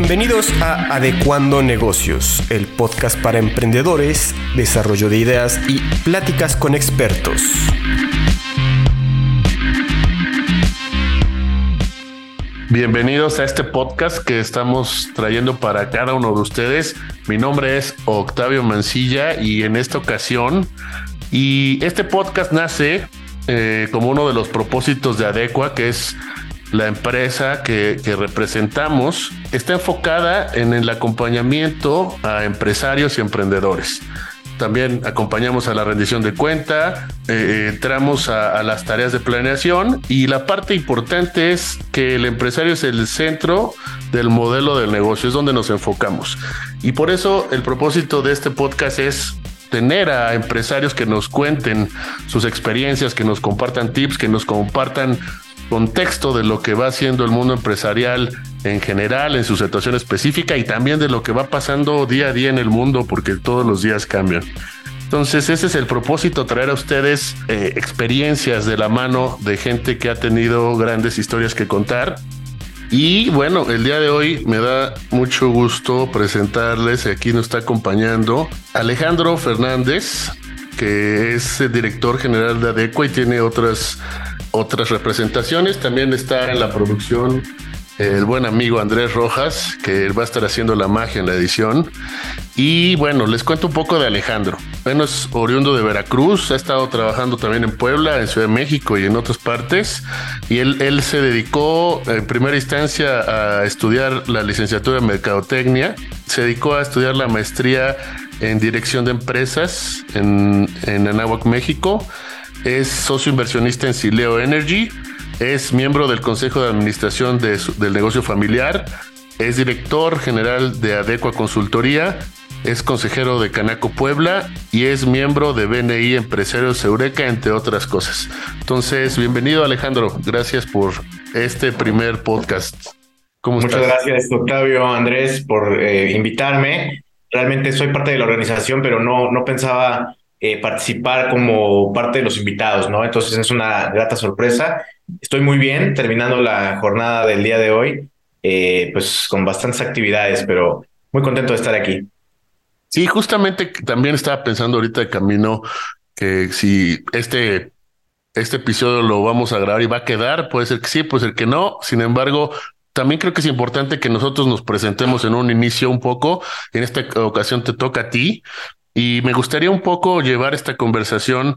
Bienvenidos a Adecuando Negocios, el podcast para emprendedores, desarrollo de ideas y pláticas con expertos. Bienvenidos a este podcast que estamos trayendo para cada uno de ustedes. Mi nombre es Octavio Mancilla y en esta ocasión, y este podcast nace eh, como uno de los propósitos de Adecua, que es la empresa que, representamos está enfocada en el acompañamiento a empresarios y emprendedores. También acompañamos a la rendición de cuenta, eh, entramos a, las tareas de planeación y la parte importante es que el empresario es el centro del modelo del negocio, es donde nos enfocamos. Y por eso el propósito de este podcast es tener a empresarios que nos cuenten sus experiencias, que nos compartan tips, que nos compartan contexto de lo que va haciendo el mundo empresarial en general, en su situación específica y también de lo que va pasando día a día en el mundo, porque todos los días cambian. Entonces, ese es el propósito, traer a ustedes eh, experiencias de la mano de gente que ha tenido grandes historias que contar. Y bueno, el día de hoy me da mucho gusto presentarles, aquí nos está acompañando Alejandro Fernández, que es director general de ADECO y tiene otras otras representaciones. También está en la producción el buen amigo Andrés Rojas, que va a estar haciendo la magia en la edición. Y bueno, les cuento un poco de Alejandro. Bueno, es oriundo de Veracruz, ha estado trabajando también en Puebla, en Ciudad de México y en otras partes. Y él, él se dedicó en primera instancia a estudiar la licenciatura en Mercadotecnia, se dedicó a estudiar la maestría en Dirección de Empresas en, en Anáhuac, México es socio inversionista en Sileo Energy, es miembro del Consejo de Administración del Negocio Familiar, es director general de Adecua Consultoría, es consejero de Canaco Puebla y es miembro de BNI Empresarios Eureka, entre otras cosas. Entonces, bienvenido Alejandro, gracias por este primer podcast. Muchas gracias, Octavio Andrés, por eh, invitarme. Realmente soy parte de la organización, pero no, no pensaba eh, participar como parte de los invitados, ¿no? Entonces es una grata sorpresa. Estoy muy bien terminando la jornada del día de hoy, eh, pues con bastantes actividades, pero muy contento de estar aquí. Sí, justamente también estaba pensando ahorita de camino que si este, este episodio lo vamos a grabar y va a quedar, puede ser que sí, puede ser que no. Sin embargo, también creo que es importante que nosotros nos presentemos en un inicio un poco. En esta ocasión te toca a ti, y me gustaría un poco llevar esta conversación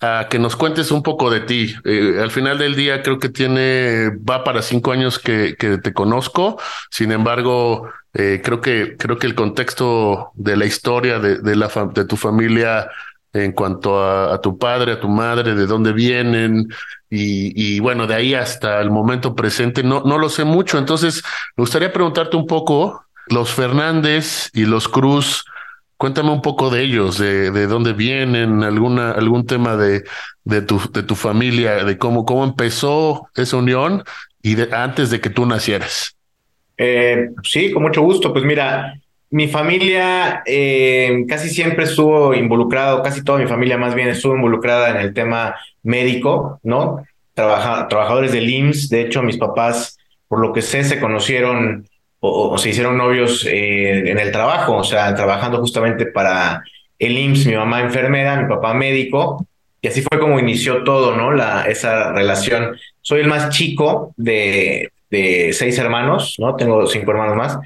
a que nos cuentes un poco de ti. Eh, al final del día creo que tiene, va para cinco años que, que te conozco. Sin embargo, eh, creo que, creo que el contexto de la historia de, de la, de tu familia en cuanto a, a, tu padre, a tu madre, de dónde vienen y, y, bueno, de ahí hasta el momento presente, no, no lo sé mucho. Entonces, me gustaría preguntarte un poco, los Fernández y los Cruz, Cuéntame un poco de ellos, de, de dónde vienen, alguna, algún tema de, de, tu, de tu familia, de cómo, cómo empezó esa unión y antes de que tú nacieras. Eh, sí, con mucho gusto. Pues mira, mi familia eh, casi siempre estuvo involucrado, casi toda mi familia más bien estuvo involucrada en el tema médico, ¿no? Trabaja, trabajadores del IMSS, de hecho mis papás, por lo que sé, se conocieron o, se hicieron novios eh, en el trabajo, o sea, trabajando justamente para el IMSS, mi mamá enfermera, mi papá médico, y así fue como inició todo, ¿no? La, esa relación. Soy el más chico de, de seis hermanos, ¿no? Tengo cinco hermanos más.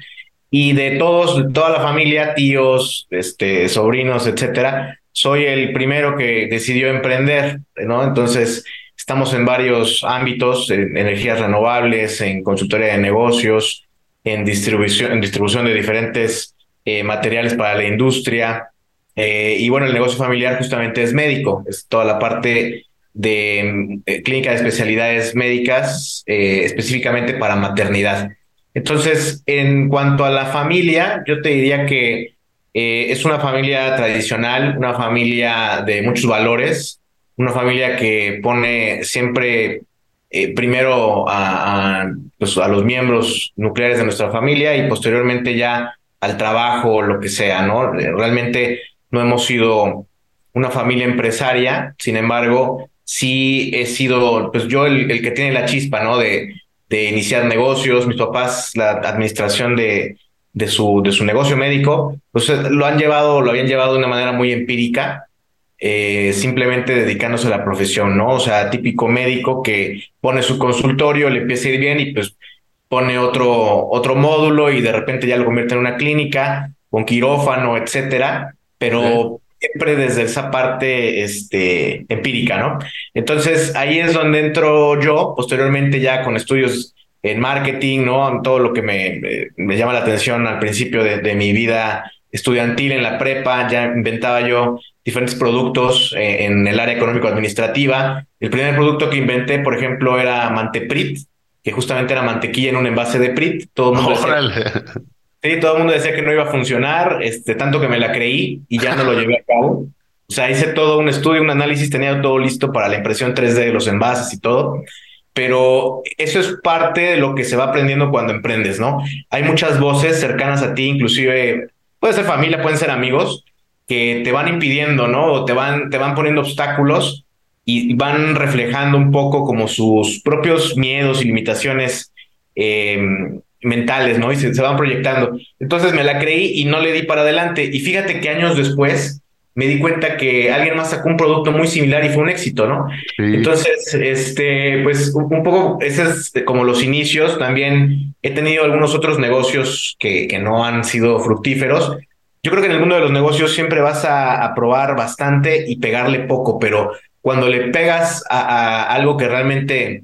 Y de todos, toda la familia, tíos, este, sobrinos, etcétera, soy el primero que decidió emprender, ¿no? Entonces, estamos en varios ámbitos, en energías renovables, en consultoría de negocios, en distribución, en distribución de diferentes eh, materiales para la industria. Eh, y bueno, el negocio familiar justamente es médico, es toda la parte de eh, clínica de especialidades médicas, específicamente para maternidad. Entonces, en cuanto a la familia, yo te diría que es una familia tradicional, una familia de muchos valores, una familia que pone siempre eh, primero pues, a, los miembros nucleares de nuestra familia y posteriormente ya al trabajo o lo que sea, ¿no? Realmente no hemos sido una familia empresaria, sin embargo, sí he sido, pues yo el, que tiene la chispa, ¿no? De, de iniciar negocios, mis papás la administración de, de, su, de su negocio médico, pues eh, lo han llevado, lo habían llevado de una manera muy empírica, eh, simplemente dedicándose a la profesión, ¿no? O sea, típico médico que pone su consultorio, le empieza a ir bien y pues pone otro, otro módulo y de repente ya lo convierte en una clínica con quirófano, etcétera, pero siempre desde esa parte este, empírica, ¿no? Entonces ahí es donde entro yo, posteriormente ya con estudios en marketing, ¿no? En todo lo que me, me, llama la atención al principio de, de, mi vida estudiantil en la prepa, ya inventaba yo diferentes productos eh, en el área económico-administrativa. El primer producto que inventé, por ejemplo, era Manteprit, que justamente era mantequilla en un envase de Prit. Todo el mundo Sí, todo el mundo decía que no iba a funcionar, este, tanto que me la creí y ya no lo llevé a cabo. O sea, hice todo un estudio, un análisis, tenía todo listo para la impresión 3D de los envases y todo. Pero eso es parte de lo que se va aprendiendo cuando emprendes, ¿no? Hay muchas voces cercanas a ti, inclusive puede ser familia, pueden ser amigos, que te van impidiendo, ¿no? O te van, te van poniendo obstáculos y van reflejando un poco como sus propios miedos y limitaciones eh, mentales, ¿no? Y se, van proyectando. Entonces me la creí y no le di para adelante. Y fíjate que años después me di cuenta que alguien más sacó un producto muy similar y fue un éxito, ¿no? Entonces, este, pues un poco, ese es como los inicios. También he tenido algunos otros negocios que, que no han sido fructíferos. Yo creo que en el mundo de los negocios siempre vas a, a probar bastante y pegarle poco, pero cuando le pegas a, a algo que realmente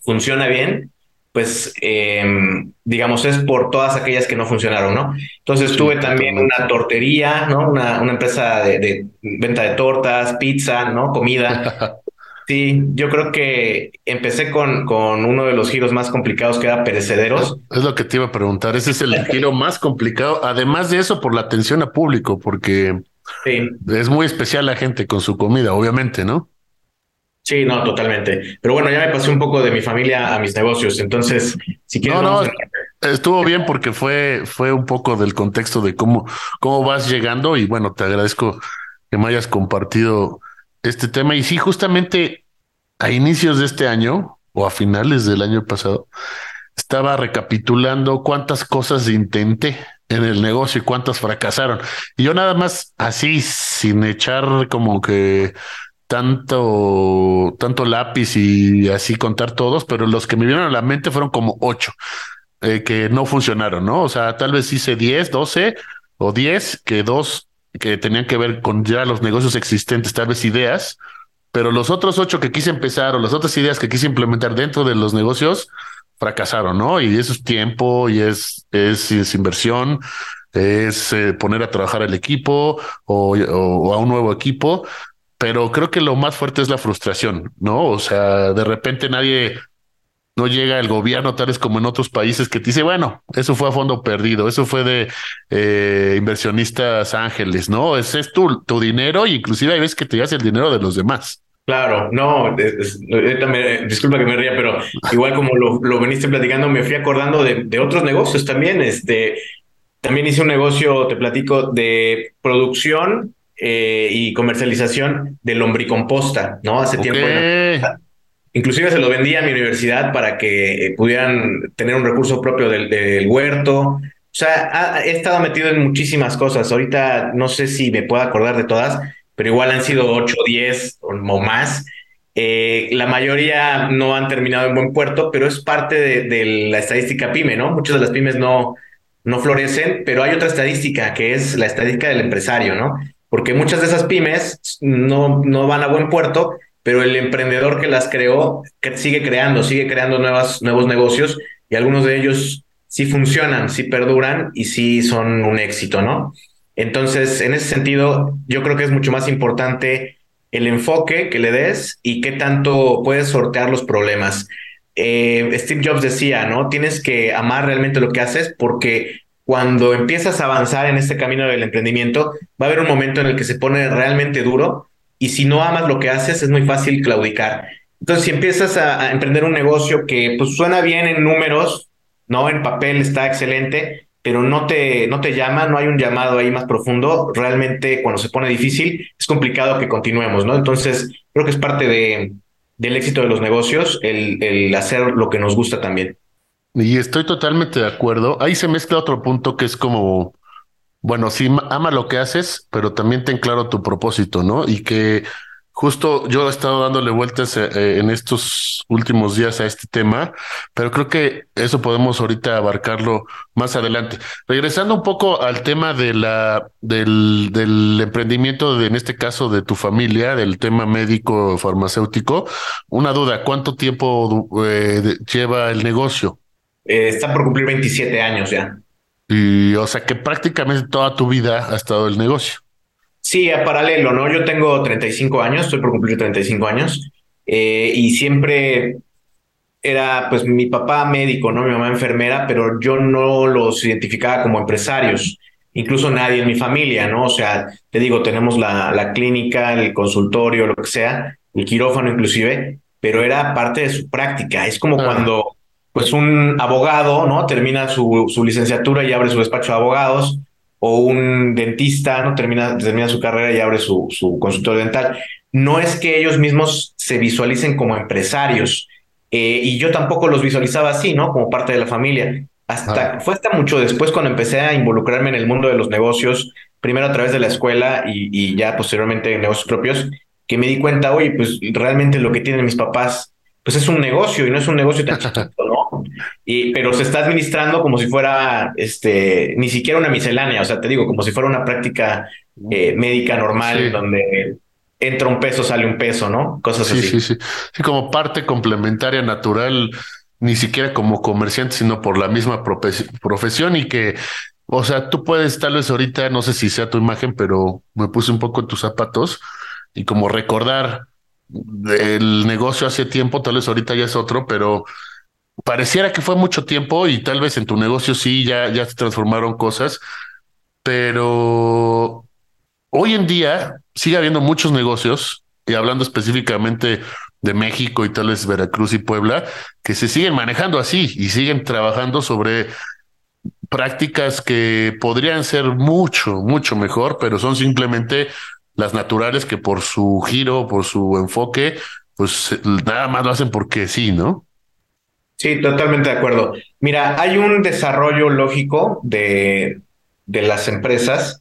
funciona bien, pues em, digamos es por todas aquellas que no funcionaron, ¿no? Entonces tuve también una tortería, ¿no? Una, una empresa de, venta de tortas, pizza, ¿no? Comida. Sí, yo creo que empecé con, con uno de los giros más complicados que era perecederos. Es lo que te iba a preguntar, ese es el giro más complicado, además de eso por la atención a público, porque es muy especial la gente con su comida, obviamente, ¿no? Sí, no, totalmente. Pero bueno, ya me pasé un poco de mi familia a mis negocios. Entonces, si quieres. No, no, estuvo bien porque fue, fue un poco del contexto de cómo, cómo vas llegando. Y bueno, te agradezco que me hayas compartido este tema. Y sí, justamente a inicios de este año o a finales del año pasado, estaba recapitulando cuántas cosas intenté en el negocio y cuántas fracasaron. Y yo nada más así, sin echar como que tanto, tanto lápiz y así contar todos, pero los que me vieron a la mente fueron como ocho eh, que no funcionaron, ¿no? O sea, tal vez hice diez, doce o diez, que dos que tenían que ver con ya los negocios existentes, tal vez ideas, pero los otros ocho que quise empezar o las otras ideas que quise implementar dentro de los negocios fracasaron, ¿no? Y eso es tiempo y es, es, inversión, es eh, poner a trabajar al equipo o, o, a un nuevo equipo pero creo que lo más fuerte es la frustración, ¿no? O sea, de repente nadie, no llega el gobierno, tal vez como en otros países, que te dice, bueno, eso fue a fondo perdido, eso fue de eh, inversionistas ángeles, ¿no? Ese es tu, tu dinero y inclusive hay veces que te llevas el dinero de los demás. Claro, no, disculpa que me ría, pero igual como lo, lo veniste platicando, me fui acordando de, de, otros negocios también. Este, también hice un negocio, te platico, de producción eh, y comercialización de lombricomposta, ¿no? Hace tiempo. Inclusive se lo vendí a mi universidad para que pudieran tener un recurso propio del, huerto. O sea, he estado metido en muchísimas cosas. Ahorita no sé si me puedo acordar de todas, pero igual han sido 8, 10 o más. Eh, la mayoría no han terminado en buen puerto, pero es parte de, de, la estadística pyme, ¿no? Muchas de las pymes no, no florecen, pero hay otra estadística que es la estadística del empresario, ¿no? porque muchas de esas pymes no, no van a buen puerto, pero el emprendedor que las creó sigue creando, sigue creando nuevos negocios y algunos de ellos sí funcionan, sí perduran y sí son un éxito, ¿no? Entonces, en ese sentido, yo creo que es mucho más importante el enfoque que le des y qué tanto puedes sortear los problemas. Eh, Steve Jobs decía, ¿no? Tienes que amar realmente lo que haces porque cuando empiezas a avanzar en este camino del emprendimiento, va a haber un momento en el que se pone realmente duro y si no amas lo que haces es muy fácil claudicar. Entonces, si empiezas a, emprender un negocio que pues suena bien en números, no en papel está excelente, pero no te no te llama, no hay un llamado ahí más profundo, realmente cuando se pone difícil es complicado que continuemos, ¿no? Entonces, creo que es parte de del éxito de los negocios el, el hacer lo que nos gusta también. Y estoy totalmente de acuerdo. Ahí se mezcla otro punto que es como, bueno, sí, ama lo que haces, pero también ten claro tu propósito, ¿no? Y que Justo yo he estado dándole vueltas eh, eh, en estos últimos días a este tema, pero creo que eso podemos ahorita abarcarlo más adelante. Regresando un poco al tema de la del, del emprendimiento, de, en este caso de tu familia, del tema médico farmacéutico, una duda, ¿cuánto tiempo eh, lleva el negocio? está por cumplir 27 años ya. Y o sea que prácticamente toda tu vida ha estado el negocio. Sí, a paralelo, ¿no? Yo tengo 35 años, estoy por cumplir 35 años, eh, y siempre era, pues, mi papá médico, ¿no? Mi mamá enfermera, pero yo no los identificaba como empresarios, incluso nadie en mi familia, ¿no? O sea, te digo, tenemos la, la clínica, el consultorio, lo que sea, el quirófano inclusive, pero era parte de su práctica. Es como cuando, pues, un abogado, ¿no? Termina su, su licenciatura y abre su despacho de abogados, o un dentista, ¿no? Termina, termina su carrera y abre su, su consultorio dental. No es que ellos mismos se visualicen como empresarios, eh, y yo tampoco los visualizaba así, ¿no? Como parte de la familia. Hasta, Fue hasta mucho después cuando empecé a involucrarme en el mundo de los negocios, primero a través de la escuela y, y ya posteriormente en negocios propios, que me di cuenta, oye, pues realmente lo que tienen mis papás pues es un negocio y no es un negocio tan chiquito, ¿no? Y, pero se está administrando como si fuera, este, ni siquiera una miscelánea, o sea, te digo, como si fuera una práctica eh, médica normal donde entra un peso, sale un peso, ¿no? Cosas así. Sí, sí, sí, como parte complementaria natural, ni siquiera como comerciante, sino por la misma profesión y que, o sea, tú puedes tal vez ahorita, no sé si sea tu imagen, pero me puse un poco en tus zapatos y como recordar el negocio hace tiempo, tal vez ahorita ya es otro, pero pareciera que fue mucho tiempo y tal vez en tu negocio sí, ya, ya se transformaron cosas, pero hoy en día sigue habiendo muchos negocios, y hablando específicamente de México y tal vez Veracruz y Puebla, que se siguen manejando así y siguen trabajando sobre prácticas que podrían ser mucho, mucho mejor, pero son simplemente las naturales que por su giro, por su enfoque, pues nada más lo hacen porque sí, ¿no? Sí, totalmente de acuerdo. Mira, hay un desarrollo lógico de, de las empresas.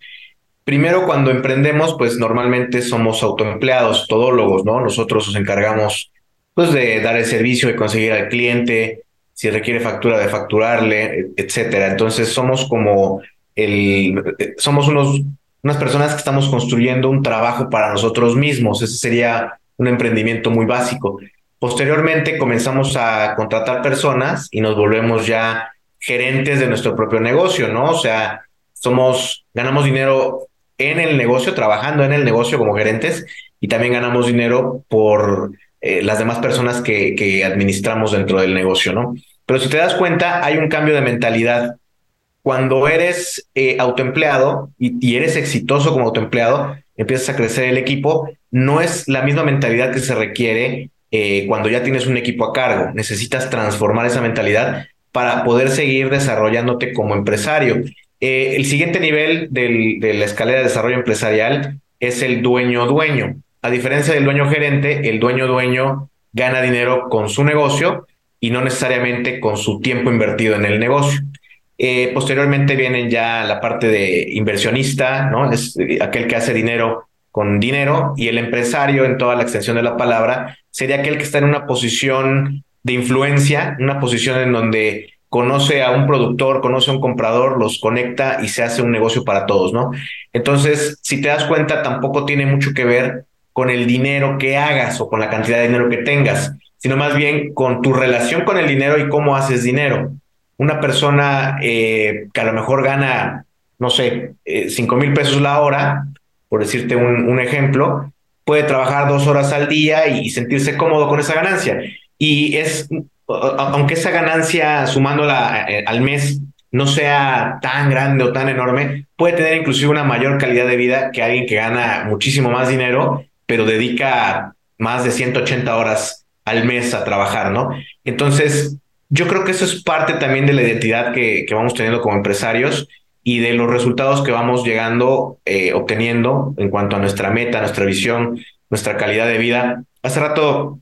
Primero, cuando emprendemos, pues normalmente somos autoempleados, todólogos, ¿no? Nosotros nos encargamos, pues, de dar el servicio, de conseguir al cliente, si requiere factura, de facturarle, etcétera. Entonces, somos como el, somos unos unas personas que estamos construyendo un trabajo para nosotros mismos. Ese sería un emprendimiento muy básico. Posteriormente comenzamos a contratar personas y nos volvemos ya gerentes de nuestro propio negocio, ¿no? O sea, somos, ganamos dinero en el negocio, trabajando en el negocio como gerentes y también ganamos dinero por eh, las demás personas que, que administramos dentro del negocio, ¿no? Pero si te das cuenta, hay un cambio de mentalidad cuando eres eh, autoempleado y, eres exitoso como autoempleado, empiezas a crecer el equipo, no es la misma mentalidad que se requiere eh, cuando ya tienes un equipo a cargo. Necesitas transformar esa mentalidad para poder seguir desarrollándote como empresario. Eh, el siguiente nivel de la escalera de desarrollo empresarial es el dueño-dueño. A diferencia del dueño-gerente, el dueño-dueño gana dinero con su negocio y no necesariamente con su tiempo invertido en el negocio. Eh, posteriormente vienen ya la parte de inversionista, ¿no? Es eh, aquel que hace dinero con dinero y el empresario en toda la extensión de la palabra sería aquel que está en una posición de influencia, una posición en donde conoce a un productor, conoce a un comprador, los conecta y se hace un negocio para todos, ¿no? Entonces, si te das cuenta, tampoco tiene mucho que ver con el dinero que hagas o con la cantidad de dinero que tengas, sino más bien con tu relación con el dinero y cómo haces dinero una persona eh, que a lo mejor gana, no sé, eh, cinco mil pesos la hora, por decirte un, ejemplo, puede trabajar dos horas al día y, sentirse cómodo con esa ganancia. Y es, aunque esa ganancia sumándola eh, al mes no sea tan grande o tan enorme, puede tener inclusive una mayor calidad de vida que alguien que gana muchísimo más dinero, pero dedica más de 180 horas al mes a trabajar, ¿no? Entonces, yo creo que eso es parte también de la identidad que, que vamos teniendo como empresarios y de los resultados que vamos llegando, eh, obteniendo en cuanto a nuestra meta, nuestra visión, nuestra calidad de vida. Hace rato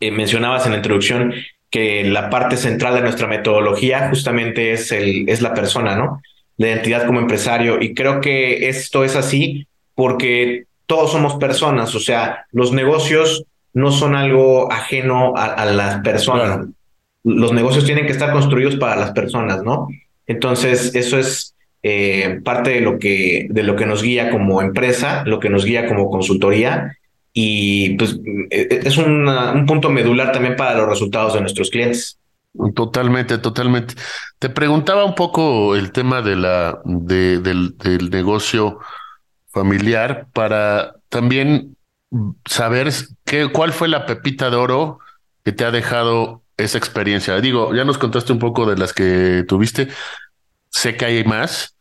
eh, mencionabas en la introducción que la parte central de nuestra metodología justamente es, el, es la persona, ¿no? La identidad como empresario. Y creo que esto es así porque todos somos personas, o sea, los negocios no son algo ajeno a, las personas. Los negocios tienen que estar construidos para las personas, ¿no? Entonces, eso es eh, parte de lo, que, de lo que nos guía como empresa, lo que nos guía como consultoría y pues e, e, es un punto medular también para los resultados de nuestros clientes. Totalmente, totalmente. Te preguntaba un poco el tema de la, de, del, del negocio familiar para también saber qué, cuál fue la pepita de oro que te ha dejado esa experiencia. Digo, ya nos contaste un poco de las que tuviste. Sé que hay más,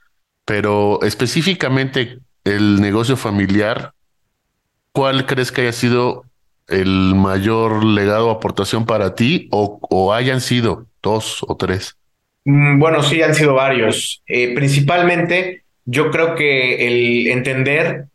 pero específicamente el negocio familiar, ¿cuál crees que haya sido el mayor legado o aportación para ti o, hayan sido dos o tres? Mm, bueno, sí, han sido varios. Eh, principalmente, yo creo que el entender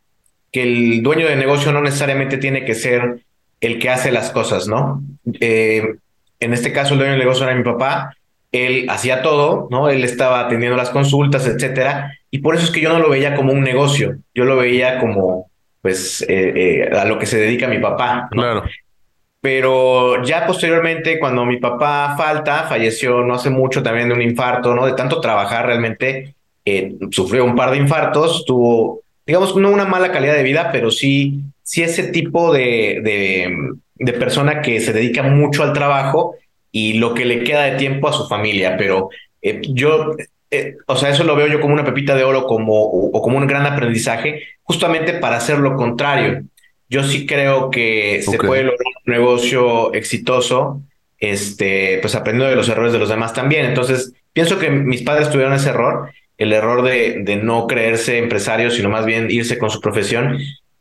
que el dueño de negocio no necesariamente tiene que ser el que hace las cosas, ¿no? Eh, en este caso, el dueño del negocio era mi papá. Él hacía todo, ¿no? Él estaba atendiendo las consultas, etcétera. Y por eso es que yo no lo veía como un negocio. Yo lo veía como pues eh, eh, a lo que se dedica mi papá. Claro. Pero ya posteriormente, cuando mi papá falta, falleció no hace mucho también de un infarto, ¿no? De tanto trabajar realmente, eh, sufrió un par de infartos, tuvo, digamos, no una mala calidad de vida, pero sí, sí ese tipo de, de, de persona que se dedica mucho al trabajo y lo que le queda de tiempo a su familia. Pero yo eh, o sea, eso lo veo yo como una pepita de oro como, o, como un gran aprendizaje, justamente para hacer lo contrario. Yo sí creo que se puede lograr un negocio exitoso, este, pues aprendiendo de los errores de los demás también. Entonces, pienso que mis padres tuvieron ese error, el error de, de no creerse empresarios, sino más bien irse con su profesión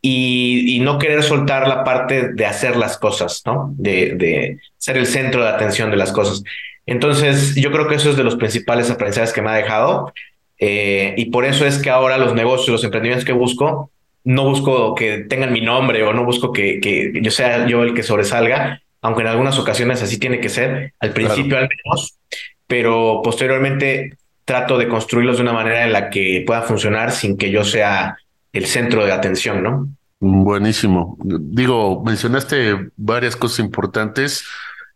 y, y, no querer soltar la parte de hacer las cosas, ¿no? De, de ser el centro de atención de las cosas. Entonces, yo creo que eso es de los principales aprendizajes que me ha dejado. Eh, y por eso es que ahora los negocios, los emprendimientos que busco, no busco que tengan mi nombre o no busco que, que yo sea yo el que sobresalga, aunque en algunas ocasiones así tiene que ser, al principio al menos, pero posteriormente trato de construirlos de una manera en la que pueda funcionar sin que yo sea el centro de atención, ¿no? Buenísimo. Digo, mencionaste varias cosas importantes.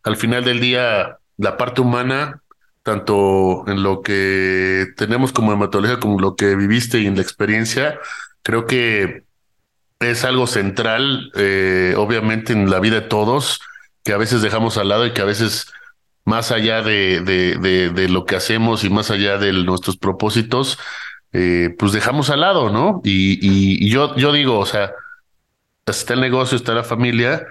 Al final del día, la parte humana, tanto en lo que tenemos como hematología, como lo que viviste y en la experiencia, creo que es algo central, eh, obviamente, en la vida de todos, que a veces dejamos al lado y que a veces, más allá de, de, de, lo que hacemos y más allá de nuestros propósitos, eh, pues dejamos al lado, ¿no? Y, yo, yo digo, o sea, está el negocio, está la familia,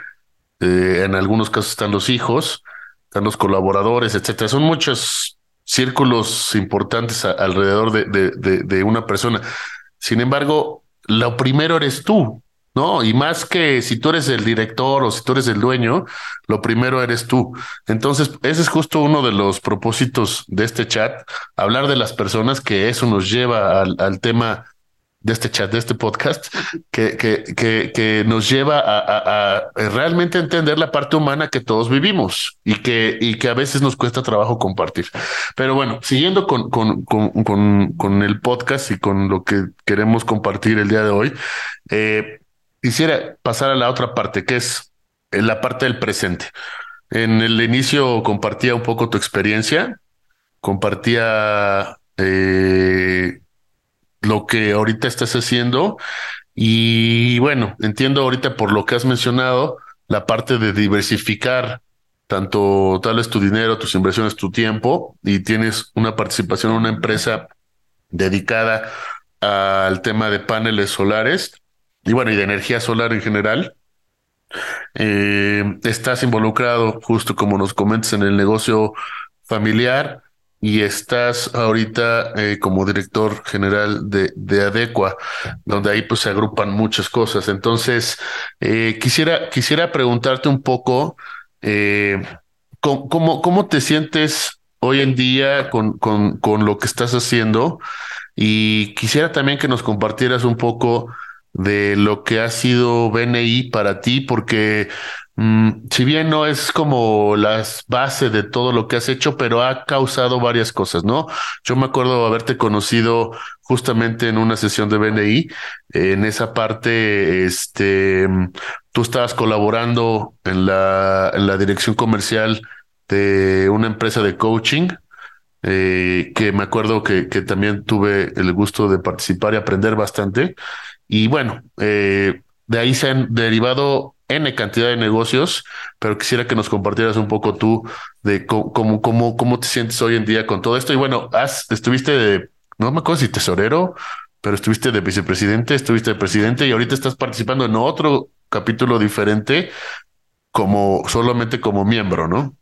eh, en algunos casos están los hijos, están los colaboradores, etcétera. Son muchos círculos importantes alrededor de, de, de, una persona. Sin embargo, lo primero eres tú, ¿no? Y más que si tú eres el director o si tú eres el dueño, lo primero eres tú. Entonces, ese es justo uno de los propósitos de este chat, hablar de las personas, que eso nos lleva al, tema de este chat, de este podcast, que, que, que, que nos lleva a, realmente entender la parte humana que todos vivimos y que, y que a veces nos cuesta trabajo compartir. Pero bueno, siguiendo con, con, con, con, el podcast y con lo que queremos compartir el día de hoy, eh, quisiera pasar a la otra parte, que es la parte del presente. En el inicio compartía un poco tu experiencia, compartía eh, lo que ahorita estás haciendo. Y bueno, entiendo ahorita por lo que has mencionado, la parte de diversificar tanto tal vez tu dinero, tus inversiones, tu tiempo, y tienes una participación en una empresa dedicada al tema de paneles solares y bueno, y de energía solar en general. Eh, estás involucrado, justo como nos comentas, en el negocio familiar y estás ahorita eh, como director general de, de Adecua, donde ahí pues se agrupan muchas cosas. Entonces, eh, quisiera, quisiera preguntarte un poco, ¿cómo, ¿cómo, te sientes hoy en día con, con, con lo que estás haciendo? Y quisiera también que nos compartieras un poco de lo que ha sido BNI para ti, porque Mm, si bien no es como las bases de todo lo que has hecho, pero ha causado varias cosas, ¿no? Yo me acuerdo haberte conocido justamente en una sesión de BNI, en esa parte, este, tú estabas colaborando en la, en la dirección comercial de una empresa de coaching, eh, que me acuerdo que, que también tuve el gusto de participar y aprender bastante. Y bueno, eh, de ahí se han derivado N cantidad de negocios, pero quisiera que nos compartieras un poco tú de cómo, cómo, cómo, te sientes hoy en día con todo esto. Y bueno, estuviste de, no me acuerdo si tesorero, pero estuviste de vicepresidente, estuviste de presidente y ahorita estás participando en otro capítulo diferente como solamente como miembro, ¿no?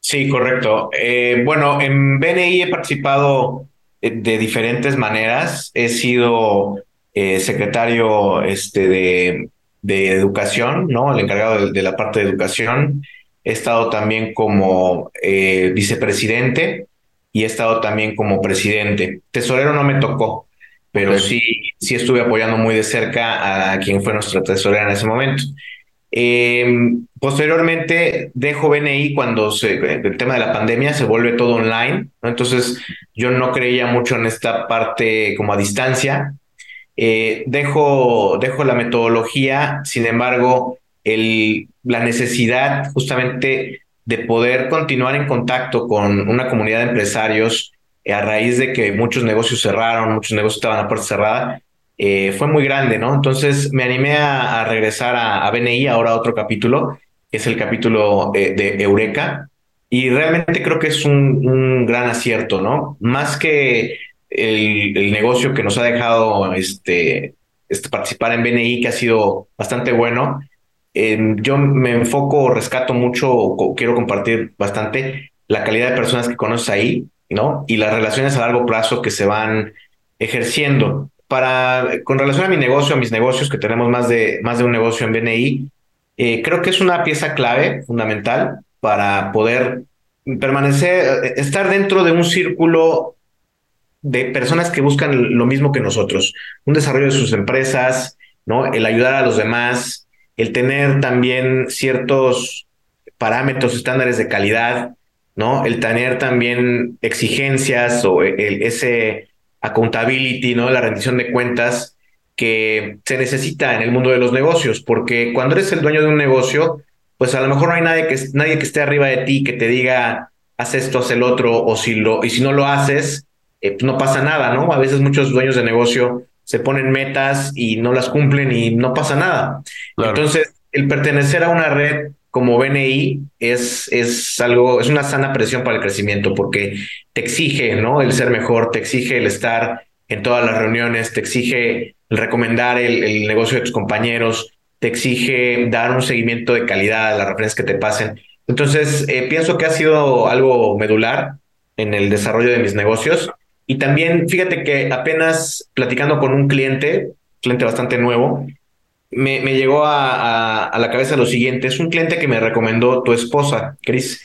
Sí, correcto. Eh, bueno, en BNI he participado eh, de diferentes maneras. He sido eh, secretario este, de de educación, ¿no? El encargado de, la parte de educación. He estado también como eh, vicepresidente y he estado también como presidente. Tesorero no me tocó, pero sí, sí estuve apoyando muy de cerca a quien fue nuestra tesorera en ese momento. Em, posteriormente dejo BNI cuando se, el tema de la pandemia se vuelve todo online, entonces yo no creía mucho en esta parte como a distancia, eh, dejo, dejo la metodología, sin embargo, el, la necesidad justamente de poder continuar en contacto con una comunidad de empresarios eh, a raíz de que muchos negocios cerraron, muchos negocios estaban a puerta cerrada, eh, fue muy grande, ¿no? Entonces me animé a, regresar a, BNI, ahora a otro capítulo, que es el capítulo de Eureka, y realmente creo que es un gran acierto, ¿no? Más que el, negocio que nos ha dejado este, este, participar en BNI, que ha sido bastante bueno. yo me enfoco, rescato mucho, quiero compartir bastante la calidad de personas que conoces ahí, ¿no? Y las relaciones a largo plazo que se van ejerciendo. Para, con relación a mi negocio, a mis negocios, que tenemos más de, más de un negocio en BNI, eh, creo que es una pieza clave, fundamental, para poder permanecer, estar dentro de un círculo de personas que buscan lo mismo que nosotros, un desarrollo de sus empresas, ¿no? El ayudar a los demás, el tener también ciertos parámetros, estándares de calidad, ¿no? El tener también exigencias o el, ese accountability, ¿no? La rendición de cuentas que se necesita en el mundo de los negocios, porque cuando eres el dueño de un negocio, pues a lo mejor no hay nadie que, nadie que esté arriba de ti que te diga, haz esto, haz el otro, o si lo, y si no lo haces, eh, pues, no pasa nada, ¿no? A veces muchos dueños de negocio se ponen metas y no las cumplen y no pasa nada. Entonces, el pertenecer a una red como BNI es, es algo, es una sana presión para el crecimiento porque te exige, ¿no? El ser mejor, te exige el estar en todas las reuniones, te exige el recomendar el, negocio de tus compañeros, te exige dar un seguimiento de calidad a las referencias que te pasen. Entonces, eh, pienso que ha sido algo medular en el desarrollo de mis negocios y también, fíjate que apenas platicando con un cliente, cliente bastante nuevo, me, me llegó a, la cabeza lo siguiente. Es un cliente que me recomendó tu esposa, Chris.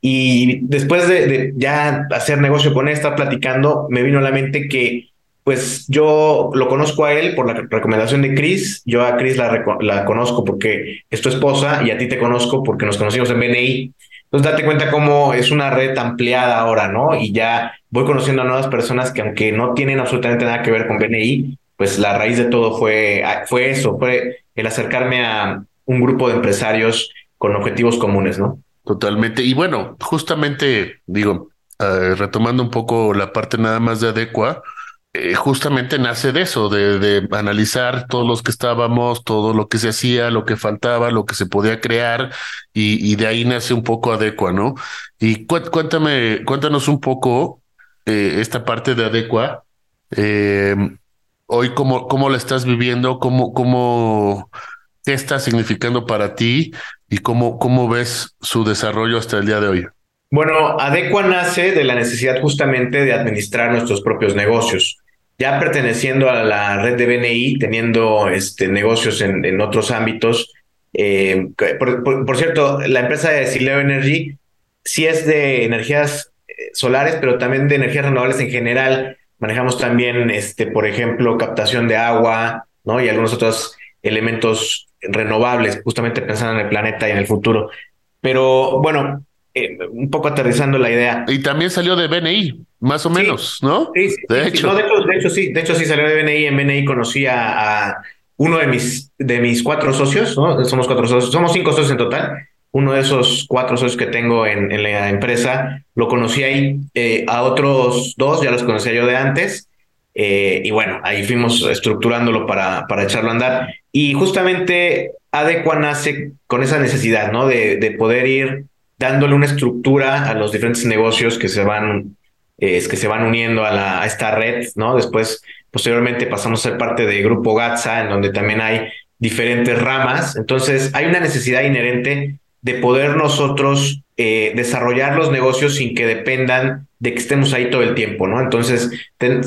Y después de, de, ya hacer negocio con él, estar platicando, me vino a la mente que, pues yo lo conozco a él por la recomendación de Chris. Yo a Chris la, la conozco porque es tu esposa y a ti te conozco porque nos conocimos en BNI. Entonces date cuenta cómo es una red ampliada ahora, ¿no? Y ya voy conociendo a nuevas personas que aunque no tienen absolutamente nada que ver con BNI, pues la raíz de todo fue, ah, fue eso, fue el acercarme a un grupo de empresarios con objetivos comunes, ¿no? Totalmente. Y bueno, justamente digo, eh, retomando un poco la parte nada más de Adecua, eh, justamente nace de eso, de, de, analizar todos los que estábamos, todo lo que se hacía, lo que faltaba, lo que se podía crear, y, y de ahí nace un poco Adecua, ¿no? Y cuéntame, cuéntanos un poco eh, esta parte de Adecua. Eh, hoy, ¿cómo, ¿cómo la estás viviendo? ¿Cómo, cómo, qué está significando para ti? ¿Y cómo, cómo ves su desarrollo hasta el día de hoy? Bueno, Adecua nace de la necesidad justamente de administrar nuestros propios negocios. Ya perteneciendo a la red de BNI, teniendo este, negocios en, otros ámbitos. Eh, por, cierto, la empresa de Sileo Energy sí es de energías eh, solares, pero también de energías renovables en general. Manejamos también, este, por ejemplo, captación de agua, ¿no? Y algunos otros elementos renovables, justamente pensando en el planeta y en el futuro. Pero bueno, eh, un poco aterrizando la idea. Y también salió de BNI, más o menos, ¿no? Sí, de, hecho. de, hecho. sí, de hecho sí salió de BNI. En BNI conocí a, uno de mis, de mis cuatro socios, ¿no? Somos cuatro socios, somos cinco socios en total. Uno de esos cuatro socios que tengo en, en la empresa, lo conocí ahí. Eh, a otros dos ya los conocía yo de antes. Eh, y bueno, ahí fuimos estructurándolo para, para echarlo a andar. Y justamente Adecua nace con esa necesidad, ¿no? De, de poder ir dándole una estructura a los diferentes negocios que se van, que se van uniendo a, la, esta red, ¿no? Después, posteriormente pasamos a ser parte de Grupo GATSA, en donde también hay diferentes ramas. Entonces, hay una necesidad inherente de poder nosotros eh, desarrollar los negocios sin que dependan de que estemos ahí todo el tiempo, ¿no? Entonces,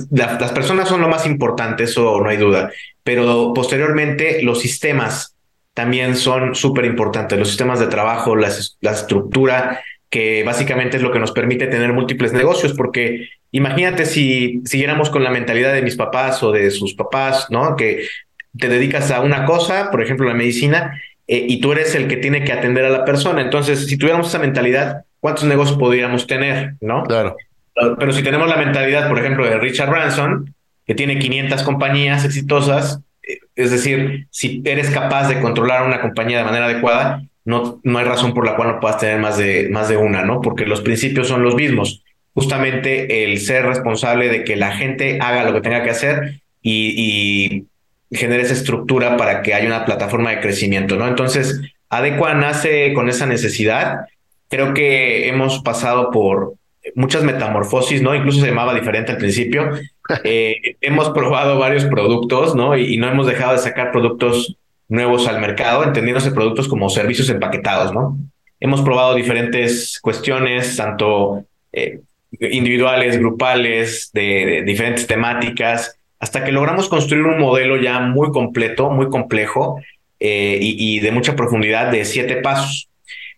las personas son lo más importante, eso no hay duda, pero posteriormente los sistemas también son súper importantes. Los sistemas de trabajo, la, estructura, que básicamente es lo que nos permite tener múltiples negocios, porque imagínate si siguiéramos con la mentalidad de mis papás o de sus papás, ¿no? Que te dedicas a una cosa, por ejemplo, la medicina, eh, y tú eres el que tiene que atender a la persona. Entonces, si tuviéramos esa mentalidad, ¿cuántos negocios podríamos tener, no? Claro. Pero si tenemos la mentalidad, por ejemplo, de Richard Branson, que tiene 500 compañías exitosas, es decir, si eres capaz de controlar una compañía de manera adecuada, no, no hay razón por la cual no puedas tener más de, más de una, ¿no? Porque los principios son los mismos. Justamente el ser responsable de que la gente haga lo que tenga que hacer y, y genere esa estructura para que haya una plataforma de crecimiento, ¿no? Entonces, Adecua nace con esa necesidad. Creo que hemos pasado por muchas metamorfosis, ¿no? Incluso se llamaba diferente al principio. Eh, hemos probado varios productos, ¿no? Y, no hemos dejado de sacar productos nuevos al mercado, entendiéndose productos como servicios empaquetados, ¿no? Hemos probado diferentes cuestiones, tanto eh, individuales, grupales, de, diferentes temáticas, hasta que logramos construir un modelo ya muy completo, muy complejo eh, y de mucha profundidad de siete pasos.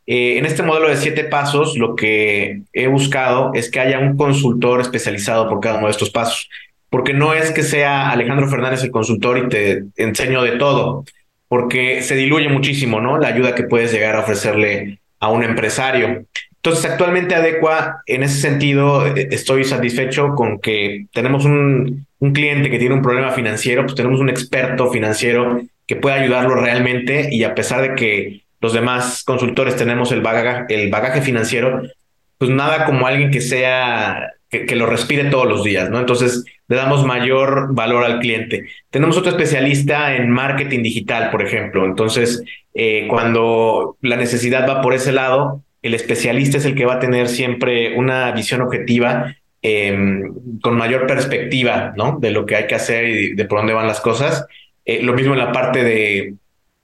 Eh, en este modelo de siete pasos, lo que he buscado es que haya un consultor especializado por cada uno de estos pasos, porque no es que sea Alejandro Fernández el consultor y te enseño de todo, porque se diluye muchísimo, ¿no? La ayuda que puedes llegar a ofrecerle a un empresario. Entonces, actualmente Adecua, en ese sentido, eh, estoy satisfecho con que tenemos un, un cliente que tiene un problema financiero, pues tenemos un experto financiero que puede ayudarlo realmente y a pesar de que los demás consultores tenemos el bagaje, financiero, pues nada como alguien que sea, que, lo respire todos los días, ¿no? Entonces le damos mayor valor al cliente. Tenemos otro especialista en marketing digital, por ejemplo. Entonces, eh, cuando la necesidad va por ese lado, el especialista es el que va a tener siempre una visión objetiva em, con mayor perspectiva, ¿no? De lo que hay que hacer y de, por dónde van las cosas. Eh, lo mismo en la parte de,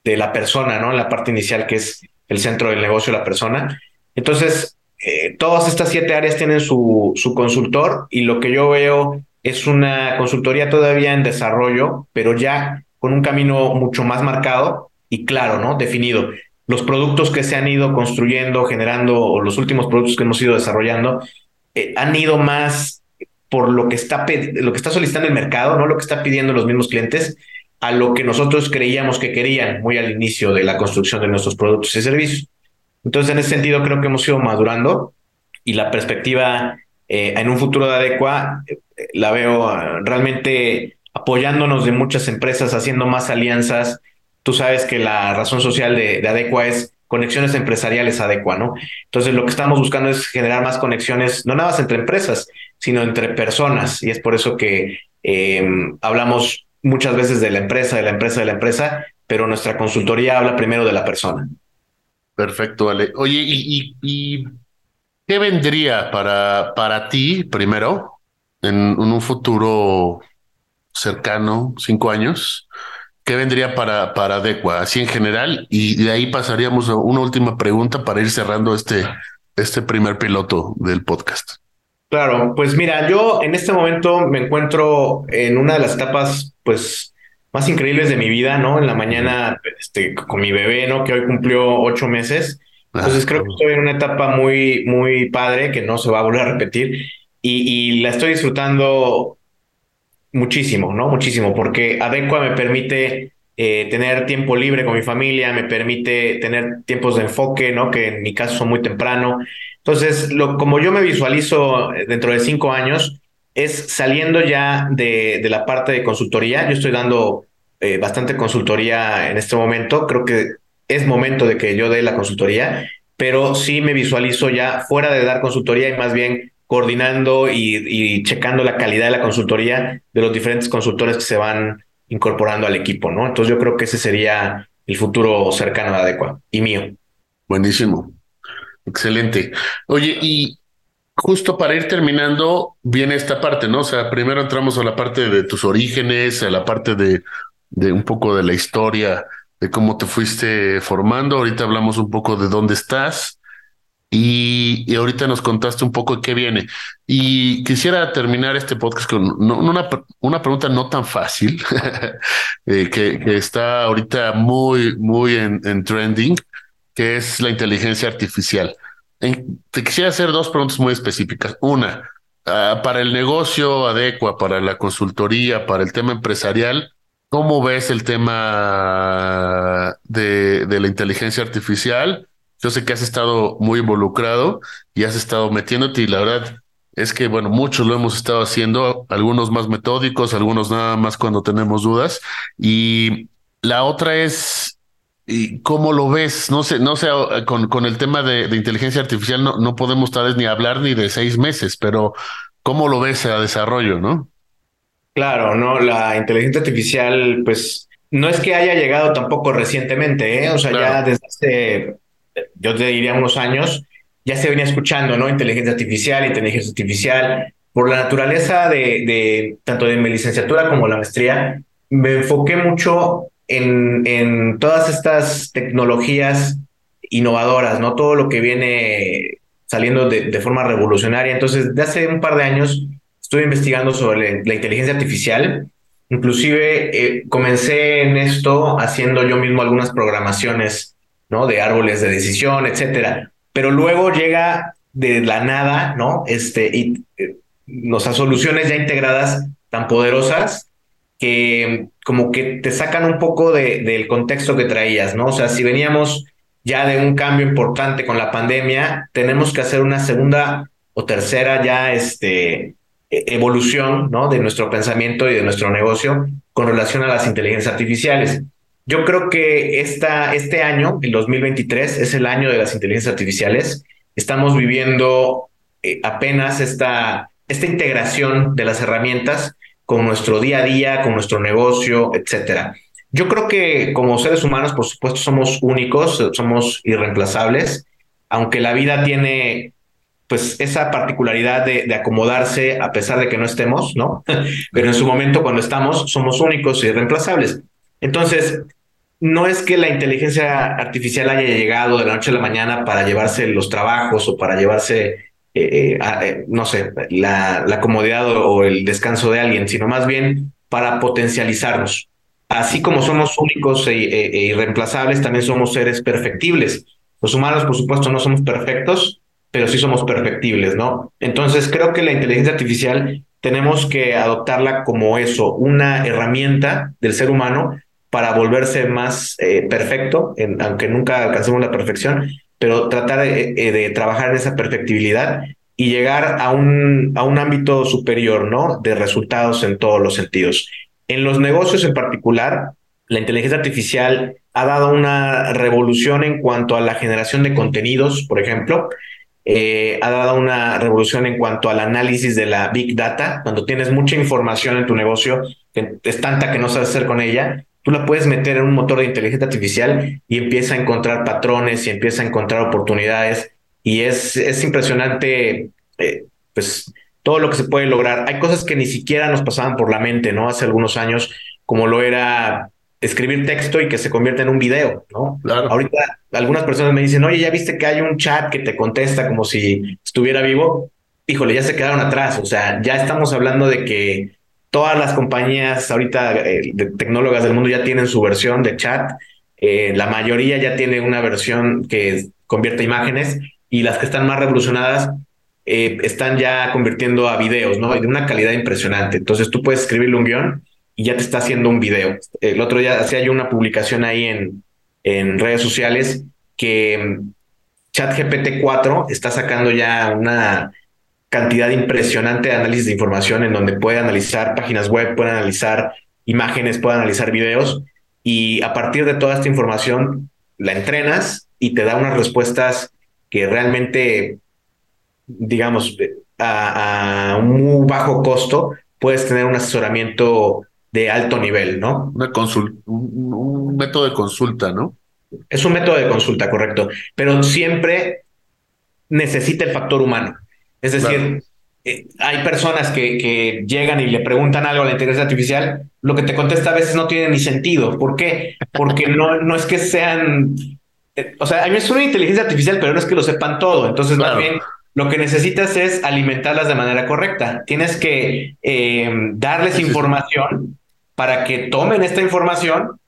de la persona, ¿no? La parte inicial que es el centro del negocio, la persona. Entonces, eh, todas estas siete áreas tienen su, su consultor y lo que yo veo es una consultoría todavía en desarrollo, pero ya con un camino mucho más marcado y claro, ¿no? Definido. Los productos que se han ido construyendo, generando, o los últimos productos que hemos ido desarrollando, eh, han ido más por lo que está lo que está solicitando el mercado, no lo que está pidiendo los mismos clientes, a lo que nosotros creíamos que querían muy al inicio de la construcción de nuestros productos y servicios. Entonces, en ese sentido, creo que hemos ido madurando y la perspectiva eh, en un futuro de Adecua eh, la veo ah, realmente apoyándonos de muchas empresas, haciendo más alianzas. Tú sabes que la razón social de, de Adecua es conexiones empresariales Adecua, ¿no? Entonces, lo que estamos buscando es generar más conexiones, no nada más entre empresas, sino entre personas. Y es por eso que eh, hablamos muchas veces de la empresa, de la empresa, de la empresa, pero nuestra consultoría habla primero de la persona. Perfecto, Ale. Oye, ¿y, y, qué vendría para, para ti primero en, un futuro cercano, cinco años? ¿Qué vendría para, para Adecua, así en general? Y de ahí pasaríamos a una última pregunta para ir cerrando este, este primer piloto del podcast. Claro, pues mira, yo en este momento me encuentro en una de las etapas, pues, más increíbles de mi vida, ¿no? En la mañana, este, con mi bebé, ¿no? Que hoy cumplió ocho meses. Entonces creo que estoy en una etapa muy, muy padre que no se va a volver a repetir y, y la estoy disfrutando muchísimo, ¿no? Muchísimo, porque Adecua me permite eh, tener tiempo libre con mi familia, me permite tener tiempos de enfoque, ¿no? Que en mi caso son muy temprano. Entonces, lo, como yo me visualizo dentro de cinco años, es saliendo ya de, de la parte de consultoría. Yo estoy dando eh, bastante consultoría en este momento. Creo que es momento de que yo dé la consultoría, pero sí me visualizo ya fuera de dar consultoría y más bien coordinando y, y checando la calidad de la consultoría de los diferentes consultores que se van incorporando al equipo, ¿no? Entonces yo creo que ese sería el futuro cercano de Adecua y mío. Buenísimo. Excelente. Oye, y justo para ir terminando, viene esta parte, ¿no? O sea, primero entramos a la parte de tus orígenes, a la parte de, un poco de la historia, de cómo te fuiste formando. Ahorita hablamos un poco de dónde estás. Y, ahorita nos contaste un poco de qué viene. Y quisiera terminar este podcast con una, una pregunta no tan fácil, eh, que, está ahorita muy, muy en, trending, que es la inteligencia artificial. Te quisiera hacer dos preguntas muy específicas. Una, ah, para el negocio adecua, para la consultoría, para el tema empresarial, ¿cómo ves el tema de la inteligencia artificial? Yo sé que has estado muy involucrado y has estado metiéndote y la verdad es que, bueno, muchos lo hemos estado haciendo, algunos más metódicos, algunos nada más cuando tenemos dudas. Y la otra es, ¿cómo lo ves? No sé, no sé, con, con el tema de, inteligencia artificial no, no podemos tal vez ni hablar ni de seis meses, pero ¿cómo lo ves a desarrollo, no? Claro, no, la inteligencia artificial, pues no es que haya llegado tampoco recientemente, ¿eh? o sea, ya desde hace yo te diría unos años, ya se venía escuchando, ¿no? Inteligencia artificial, inteligencia artificial. Por la naturaleza de, de tanto de mi licenciatura como la maestría, me enfoqué mucho en, en todas estas tecnologías innovadoras, ¿no? Todo lo que viene saliendo de, de, forma revolucionaria. Entonces, de hace un par de años estuve investigando sobre la inteligencia artificial. Inclusive eh, comencé en esto haciendo yo mismo algunas programaciones ¿no? De árboles de decisión, etcétera. Pero luego llega de la nada, ¿no? Este, y eh, nos soluciones ya integradas tan poderosas que como que te sacan un poco de, del contexto que traías, ¿no? O sea, si veníamos ya de un cambio importante con la pandemia, tenemos que hacer una segunda o tercera ya este, e, evolución, ¿no? De nuestro pensamiento y de nuestro negocio con relación a las inteligencias artificiales. Yo creo que esta, este año, el 2023, es el año de las inteligencias artificiales. Estamos viviendo eh, apenas esta, esta integración de las herramientas con nuestro día a día, con nuestro negocio, etcétera. Yo creo que como seres humanos, por supuesto, somos únicos, somos irreemplazables, aunque la vida tiene pues esa particularidad de, acomodarse a pesar de que no estemos, ¿no? Pero en su momento cuando estamos somos únicos y irreemplazables. Entonces, no es que la inteligencia artificial haya llegado de la noche a la mañana para llevarse los trabajos o para llevarse, eh, eh, eh, no sé, la, comodidad o, el descanso de alguien, sino más bien para potencializarnos. Así como somos únicos e, e, e irreemplazables, también somos seres perfectibles. Los humanos, por supuesto, no somos perfectos, pero sí somos perfectibles, ¿no? Entonces, creo que la inteligencia artificial tenemos que adoptarla como eso, una herramienta del ser humano para volverse más perfecto, aunque nunca alcancemos la perfección, pero tratar de, eh, de, trabajar esa perfectibilidad y llegar a un, a un ámbito superior, ¿no? De resultados en todos los sentidos. En los negocios en particular, la inteligencia artificial ha dado una revolución en cuanto a la generación de contenidos, por ejemplo. Eh, ha dado una revolución en cuanto al análisis de la big data. Cuando tienes mucha información en tu negocio, que es tanta que no sabes hacer con ella, tú la puedes meter en un motor de inteligencia artificial y empieza a encontrar patrones y empieza a encontrar oportunidades y es, es impresionante, eh, pues, todo lo que se puede lograr. Hay cosas que ni siquiera nos pasaban por la mente, ¿no? Hace algunos años, como lo era escribir texto y que se convierta en un video, ¿no? Claro. Ahorita algunas personas me dicen, oye, ¿ya viste que hay un chat que te contesta como si estuviera vivo? Híjole, ya se quedaron atrás, o sea, ya estamos hablando de que Todas las compañías ahorita eh, de tecnólogas del mundo ya tienen su versión de chat. Eh, la mayoría ya tiene una versión que convierte imágenes y las que están más revolucionadas eh, están ya convirtiendo a videos, ¿no? De una calidad impresionante. Entonces tú puedes escribirle un guion y ya te está haciendo un video. El otro día hacía yo una publicación ahí en, en redes sociales que mm, ChatGPT 4 está sacando ya una cantidad impresionante de análisis de información en donde puede analizar páginas web, puede analizar imágenes, puede analizar videos y a partir de toda esta información la entrenas y te da unas respuestas que realmente, digamos, a, un muy bajo costo, puedes tener un asesoramiento de alto nivel, ¿no? Una un, método de consulta, ¿no? Es un método de consulta, correcto, pero siempre necesita el factor humano. Es decir, eh, hay personas que, que, llegan y le preguntan algo a la inteligencia artificial, lo que te contesta a veces no tiene ni sentido. ¿Por qué? Porque no, no es que sean, eh, o sea, a mí es una inteligencia artificial, pero no es que lo sepan todo. Entonces, más bien, lo que necesitas es alimentarlas de manera correcta. Tienes que eh, darles información para que tomen esta información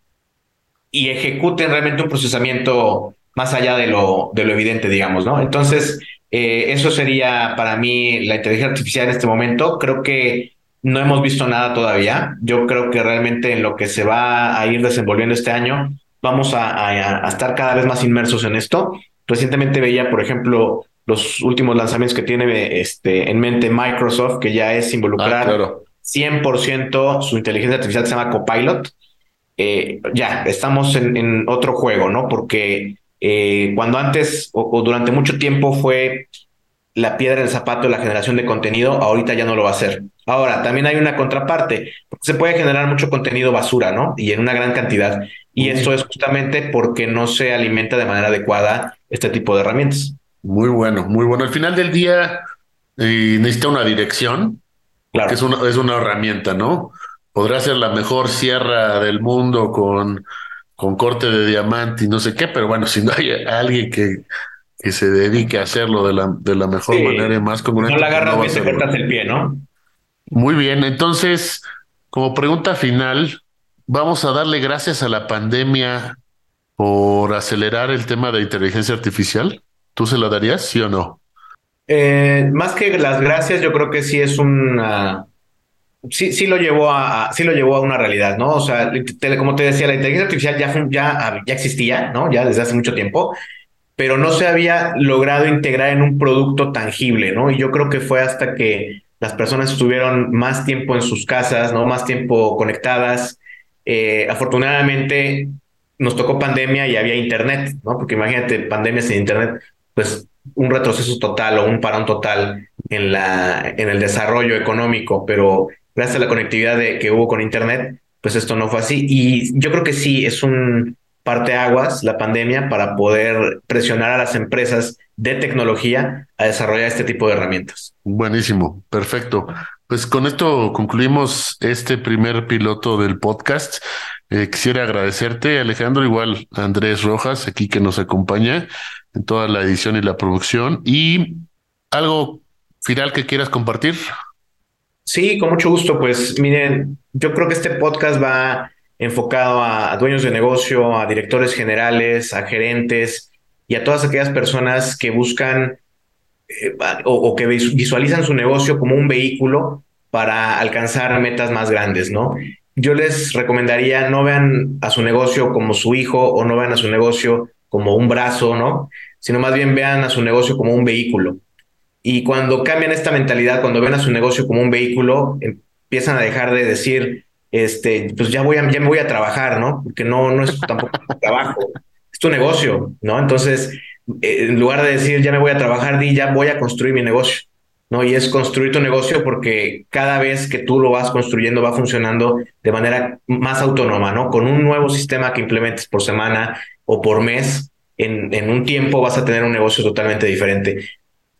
y ejecuten realmente un procesamiento más allá de lo, de lo evidente, digamos, ¿no? Entonces, eh, eso sería para mí la inteligencia artificial en este momento. Creo que no hemos visto nada todavía. Yo creo que realmente en lo que se va a ir desenvolviendo este año, vamos a, estar cada vez más inmersos en esto. Recientemente veía, por ejemplo, los últimos lanzamientos que tiene este, en mente Microsoft, que ya es involucrar 100% ah, su inteligencia artificial, se llama Copilot. Eh, ya, estamos en, otro juego, ¿no? Porque eh, cuando antes o, durante mucho tiempo fue la piedra del zapato de la generación de contenido, ahorita ya no lo va a hacer. Ahora, también hay una contraparte, se puede generar mucho contenido basura, ¿no? Y en una gran cantidad. Y esto es justamente porque no se alimenta de manera adecuada este tipo de herramientas. Muy bueno, muy bueno. Al final del día eh, necesita una dirección, claro. que es una, es una herramienta, ¿no? Podrá ser la mejor sierra del mundo con, con corte de diamante y no sé qué, pero bueno, si no hay alguien que, que se dedique a hacerlo de la, de la mejor manera y más congruente. No la agarras bien, te cortas el pie, ¿no? Muy bien, entonces, como pregunta final, vamos a darle gracias a la pandemia por acelerar el tema de inteligencia artificial. ¿Tú se la darías, sí o no? Eh, más que las gracias, yo creo que sí es una. Sí, sí lo llevó a, sí lo llevó a una realidad, ¿no? O sea, como te decía, la inteligencia artificial ya, ya, ya existía, ¿no? Ya desde hace mucho tiempo, pero no se había logrado integrar en un producto tangible, ¿no? Y yo creo que fue hasta que las personas estuvieron más tiempo en sus casas, ¿no? Más tiempo conectadas. Eh, afortunadamente nos tocó pandemia y había internet, ¿no? Porque imagínate, pandemia sin internet, pues un retroceso total o un parón total en, la, en el desarrollo económico, pero gracias a la conectividad que hubo con Internet, pues esto no fue así. Y yo creo que sí, es un parteaguas la pandemia para poder presionar a las empresas de tecnología a desarrollar este tipo de herramientas. Buenísimo, perfecto. Pues con esto concluimos este primer piloto del podcast. Eh, quisiera agradecerte, Alejandro, igual a Andrés Rojas, aquí que nos acompaña en toda la edición y la producción. Y algo final que quieras compartir. Sí, con mucho gusto. Pues miren, yo creo que este podcast va enfocado a, dueños de negocio, a directores generales, a gerentes y a todas aquellas personas que buscan eh, o, que visualizan su negocio como un vehículo para alcanzar metas más grandes, ¿no? Yo les recomendaría no vean a su negocio como su hijo o no vean a su negocio como un brazo, ¿no? Sino más bien vean a su negocio como un vehículo. Y cuando cambian esta mentalidad, cuando ven a su negocio como un vehículo, empiezan a dejar de decir, este, pues ya voy a, ya me voy a trabajar, ¿no? Porque no, no es tampoco tu trabajo, es tu negocio, ¿no? Entonces, eh, en lugar de decir ya me voy a trabajar, di ya voy a construir mi negocio, ¿no? Y es construir tu negocio porque cada vez que tú lo vas construyendo va funcionando de manera más autónoma, ¿no? Con un nuevo sistema que implementes por semana, o por mes, en, en un tiempo vas a tener un negocio totalmente diferente.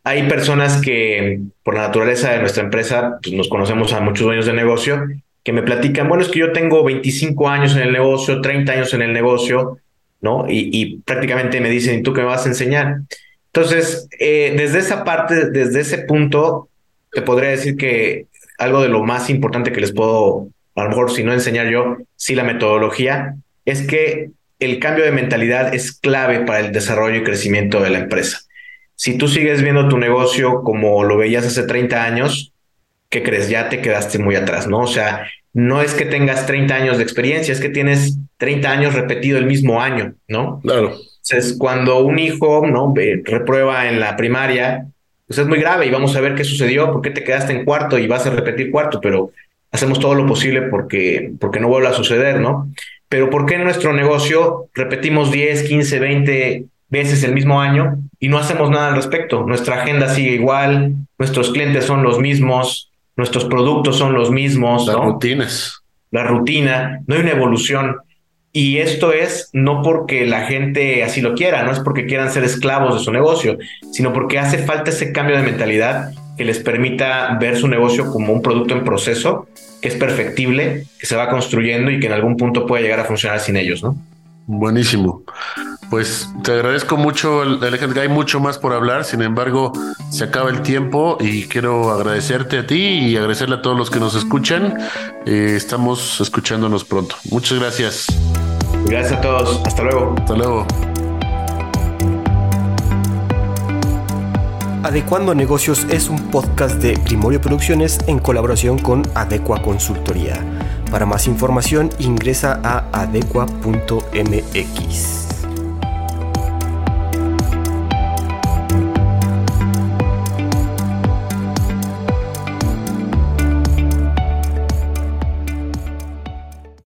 Hay personas que, por la naturaleza de nuestra empresa, pues nos conocemos a muchos dueños de negocio, que me platican, bueno, es que yo tengo 25 años en el negocio, 30 años en el negocio, ¿no? Y, prácticamente me dicen, ¿y tú qué me vas a enseñar? Entonces, eh, desde esa parte, desde ese punto, te podría decir que algo de lo más importante que les puedo, a lo mejor si no enseñar yo, sí la metodología, es que el cambio de mentalidad es clave para el desarrollo y crecimiento de la empresa. Si tú sigues viendo tu negocio como lo veías hace 30 años, ¿qué crees? Ya te quedaste muy atrás, ¿no? O sea, no es que tengas 30 años de experiencia, es que tienes 30 años repetido el mismo año, ¿no? Claro. Entonces, cuando un hijo, ¿no? reprueba en la primaria, pues es muy grave y vamos a ver qué sucedió, por qué te quedaste en cuarto y vas a repetir cuarto, pero hacemos todo lo posible porque, porque no vuelva a suceder, ¿no? Pero ¿por qué en nuestro negocio repetimos 10, 15, 20 veces el mismo año y no hacemos nada al respecto? Nuestra agenda sigue igual, nuestros clientes son los mismos, nuestros productos son los mismos. Las rutinas. La rutina, no hay una evolución. Y esto es no porque la gente así lo quiera, no es porque quieran ser esclavos de su negocio, sino porque hace falta ese cambio de mentalidad que les permita ver su negocio como un producto en proceso, que es perfectible, que se va construyendo y que en algún punto puede llegar a funcionar sin ellos, ¿no? Buenísimo. Pues te agradezco mucho, Alejandro. Hay mucho más por hablar, sin embargo, se acaba el tiempo y quiero agradecerte a ti y agradecerle a todos los que nos escuchan. Eh, estamos escuchándonos pronto. Muchas gracias. Gracias a todos. Hasta luego. Hasta luego. Adecuando Negocios es un podcast de Primorio Producciones en colaboración con Adecua Consultoría. Para más información ingresa a adecua.mx.